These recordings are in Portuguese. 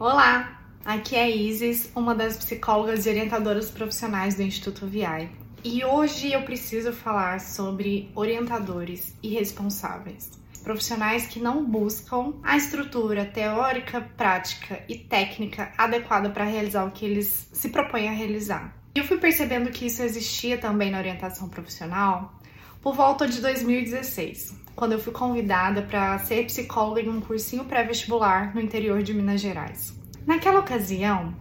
Olá, aqui é Isis, uma das psicólogas e orientadoras profissionais do Instituto VI. E hoje eu preciso falar sobre orientadores e responsáveis. Profissionais que não buscam a estrutura teórica, prática e técnica adequada para realizar o que eles se propõem a realizar. Eu fui percebendo que isso existia também na orientação profissional por volta de 2016, quando eu fui convidada para ser psicóloga em um cursinho pré-vestibular no interior de Minas Gerais. Naquela ocasião,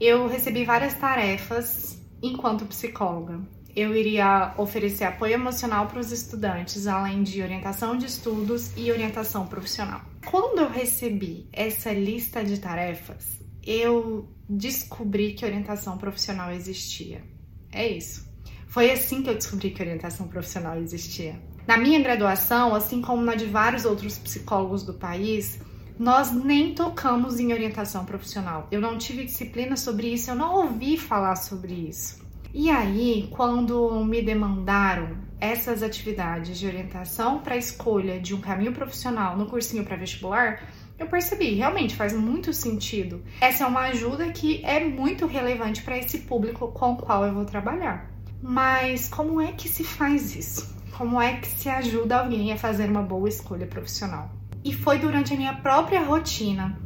eu recebi várias tarefas enquanto psicóloga. Eu iria oferecer apoio emocional para os estudantes, além de orientação de estudos e orientação profissional. Quando eu recebi essa lista de tarefas, eu descobri que orientação profissional existia. É isso. Foi assim que eu descobri que orientação profissional existia. Na minha graduação, assim como na de vários outros psicólogos do país, nós nem tocamos em orientação profissional. Eu não tive disciplina sobre isso, eu não ouvi falar sobre isso. E aí, quando me demandaram essas atividades de orientação para a escolha de um caminho profissional no cursinho pré-vestibular, eu percebi, realmente faz muito sentido. Essa é uma ajuda que é muito relevante para esse público com o qual eu vou trabalhar. Mas como é que se faz isso? como é que se ajuda alguém a fazer uma boa escolha profissional. E foi durante a minha própria rotina,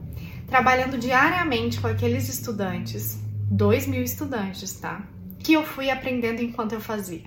trabalhando diariamente com aqueles estudantes, dois mil estudantes, tá? Que eu fui aprendendo enquanto eu fazia.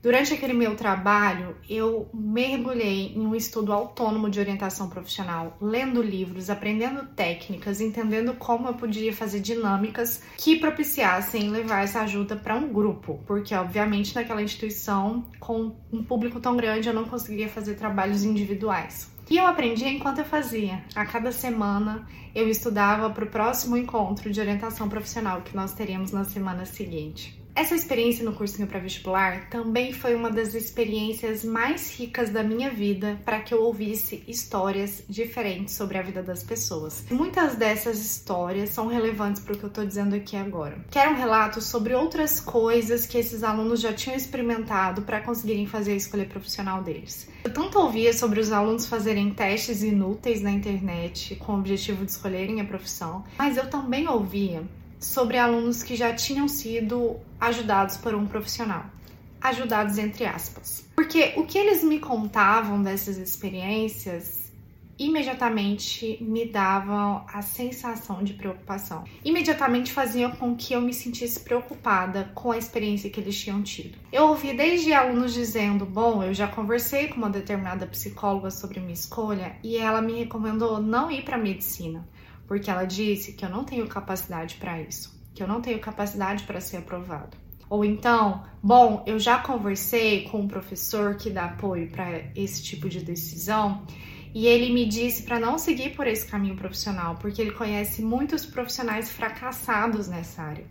Durante aquele meu trabalho, eu mergulhei em um estudo autônomo de orientação profissional, lendo livros, aprendendo técnicas, entendendo como eu podia fazer dinâmicas que propiciassem levar essa ajuda para um grupo, porque obviamente naquela instituição com um público tão grande eu não conseguiria fazer trabalhos individuais. E eu aprendi enquanto eu fazia. A cada semana eu estudava para o próximo encontro de orientação profissional que nós teríamos na semana seguinte. Essa experiência no cursinho para vestibular também foi uma das experiências mais ricas da minha vida para que eu ouvisse histórias diferentes sobre a vida das pessoas. Muitas dessas histórias são relevantes para o que eu estou dizendo aqui agora. Quero um relato sobre outras coisas que esses alunos já tinham experimentado para conseguirem fazer a escolha profissional deles. Eu tanto ouvia sobre os alunos fazerem testes inúteis na internet com o objetivo de escolherem a profissão, mas eu também ouvia sobre alunos que já tinham sido ajudados por um profissional. Ajudados entre aspas. Porque o que eles me contavam dessas experiências imediatamente me davam a sensação de preocupação. Imediatamente fazia com que eu me sentisse preocupada com a experiência que eles tinham tido. Eu ouvi desde alunos dizendo: Bom, eu já conversei com uma determinada psicóloga sobre minha escolha e ela me recomendou não ir para medicina porque ela disse que eu não tenho capacidade para isso, que eu não tenho capacidade para ser aprovado. Ou então, bom, eu já conversei com um professor que dá apoio para esse tipo de decisão e ele me disse para não seguir por esse caminho profissional, porque ele conhece muitos profissionais fracassados nessa área,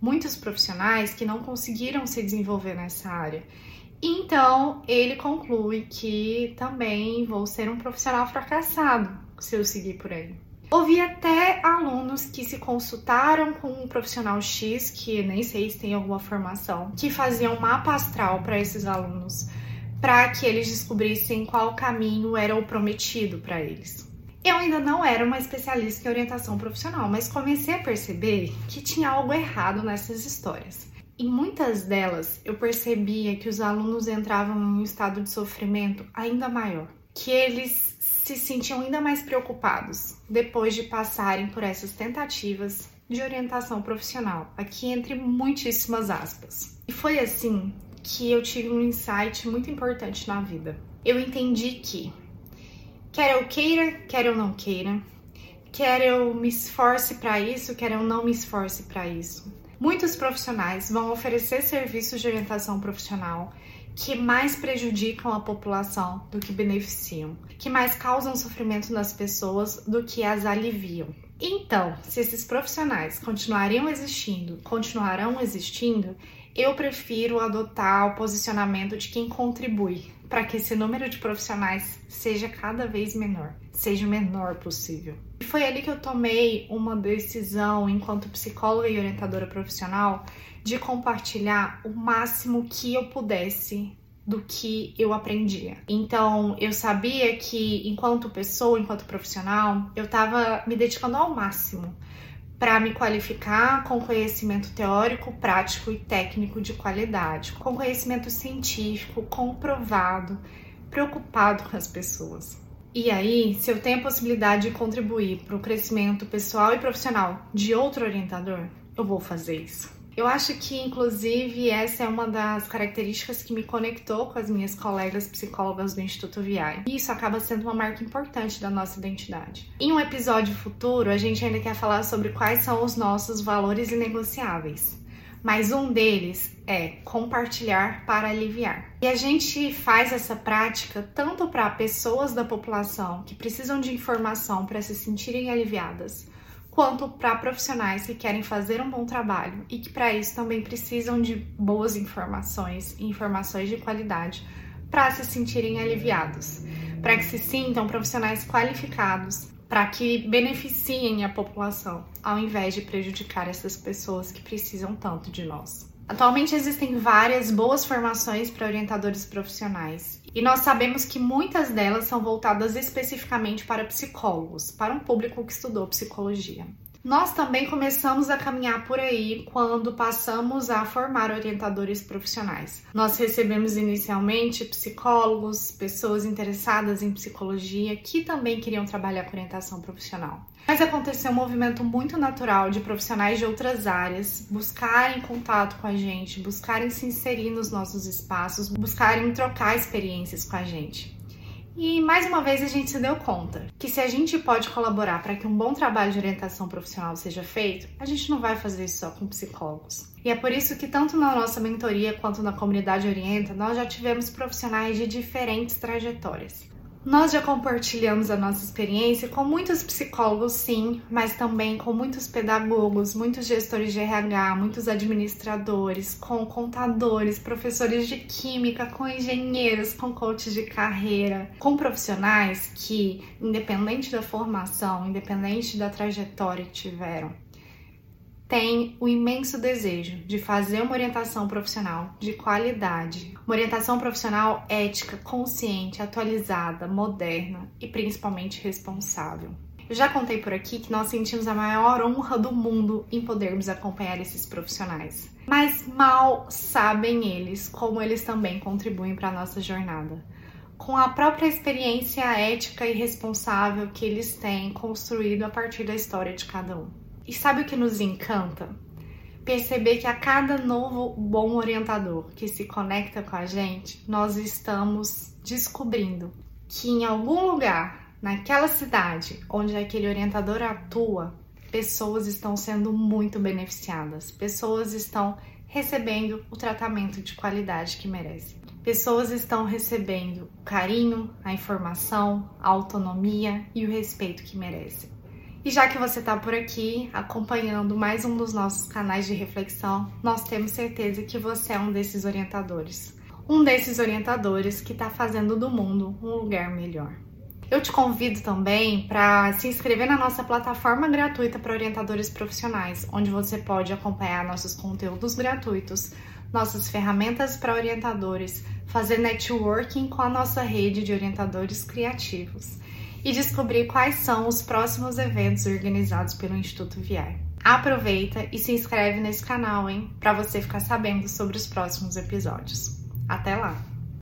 muitos profissionais que não conseguiram se desenvolver nessa área. Então, ele conclui que também vou ser um profissional fracassado se eu seguir por aí. Ouvi até alunos que se consultaram com um profissional X, que nem sei se tem alguma formação, que faziam um mapa astral para esses alunos, para que eles descobrissem qual caminho era o prometido para eles. Eu ainda não era uma especialista em orientação profissional, mas comecei a perceber que tinha algo errado nessas histórias. Em muitas delas, eu percebia que os alunos entravam em um estado de sofrimento ainda maior, que eles se sentiam ainda mais preocupados depois de passarem por essas tentativas de orientação profissional, aqui entre muitíssimas aspas. E foi assim que eu tive um insight muito importante na vida. Eu entendi que, quer eu queira, quer eu não queira, quer eu me esforce para isso, quer eu não me esforce para isso. Muitos profissionais vão oferecer serviços de orientação profissional que mais prejudicam a população do que beneficiam, que mais causam sofrimento nas pessoas do que as aliviam. Então, se esses profissionais continuariam existindo, continuarão existindo, eu prefiro adotar o posicionamento de quem contribui para que esse número de profissionais seja cada vez menor, seja o menor possível. Foi ali que eu tomei uma decisão enquanto psicóloga e orientadora profissional de compartilhar o máximo que eu pudesse do que eu aprendia. Então, eu sabia que enquanto pessoa, enquanto profissional, eu estava me dedicando ao máximo para me qualificar com conhecimento teórico, prático e técnico de qualidade, com conhecimento científico comprovado, preocupado com as pessoas. E aí, se eu tenho a possibilidade de contribuir para o crescimento pessoal e profissional de outro orientador, eu vou fazer isso. Eu acho que, inclusive, essa é uma das características que me conectou com as minhas colegas psicólogas do Instituto VI. E isso acaba sendo uma marca importante da nossa identidade. Em um episódio futuro, a gente ainda quer falar sobre quais são os nossos valores inegociáveis. Mas um deles é compartilhar para aliviar. E a gente faz essa prática tanto para pessoas da população que precisam de informação para se sentirem aliviadas, quanto para profissionais que querem fazer um bom trabalho e que para isso também precisam de boas informações e informações de qualidade para se sentirem aliviados, para que se sintam profissionais qualificados, para que beneficiem a população, ao invés de prejudicar essas pessoas que precisam tanto de nós. Atualmente existem várias boas formações para orientadores profissionais e nós sabemos que muitas delas são voltadas especificamente para psicólogos, para um público que estudou psicologia. Nós também começamos a caminhar por aí quando passamos a formar orientadores profissionais. Nós recebemos inicialmente psicólogos, pessoas interessadas em psicologia que também queriam trabalhar com orientação profissional. Mas aconteceu um movimento muito natural de profissionais de outras áreas buscarem contato com a gente, buscarem se inserir nos nossos espaços, buscarem trocar experiências com a gente. E mais uma vez a gente se deu conta que se a gente pode colaborar para que um bom trabalho de orientação profissional seja feito, a gente não vai fazer isso só com psicólogos. E é por isso que tanto na nossa mentoria quanto na comunidade Orienta, nós já tivemos profissionais de diferentes trajetórias. Nós já compartilhamos a nossa experiência com muitos psicólogos, sim, mas também com muitos pedagogos, muitos gestores de RH, muitos administradores, com contadores, professores de química, com engenheiros, com coaches de carreira, com profissionais que, independente da formação, independente da trajetória que tiveram, tem o imenso desejo de fazer uma orientação profissional de qualidade, uma orientação profissional ética, consciente, atualizada, moderna e principalmente responsável. Eu já contei por aqui que nós sentimos a maior honra do mundo em podermos acompanhar esses profissionais. Mas mal sabem eles como eles também contribuem para a nossa jornada. Com a própria experiência ética e responsável que eles têm construído a partir da história de cada um. E sabe o que nos encanta? Perceber que a cada novo bom orientador que se conecta com a gente, nós estamos descobrindo que em algum lugar, naquela cidade onde aquele orientador atua, pessoas estão sendo muito beneficiadas, pessoas estão recebendo o tratamento de qualidade que merecem. Pessoas estão recebendo o carinho, a informação, a autonomia e o respeito que merecem. E já que você está por aqui acompanhando mais um dos nossos canais de reflexão, nós temos certeza que você é um desses orientadores. Um desses orientadores que está fazendo do mundo um lugar melhor. Eu te convido também para se inscrever na nossa plataforma gratuita para orientadores profissionais, onde você pode acompanhar nossos conteúdos gratuitos, nossas ferramentas para orientadores, fazer networking com a nossa rede de orientadores criativos e descobrir quais são os próximos eventos organizados pelo Instituto VI. Aproveita e se inscreve nesse canal, hein, para você ficar sabendo sobre os próximos episódios. Até lá!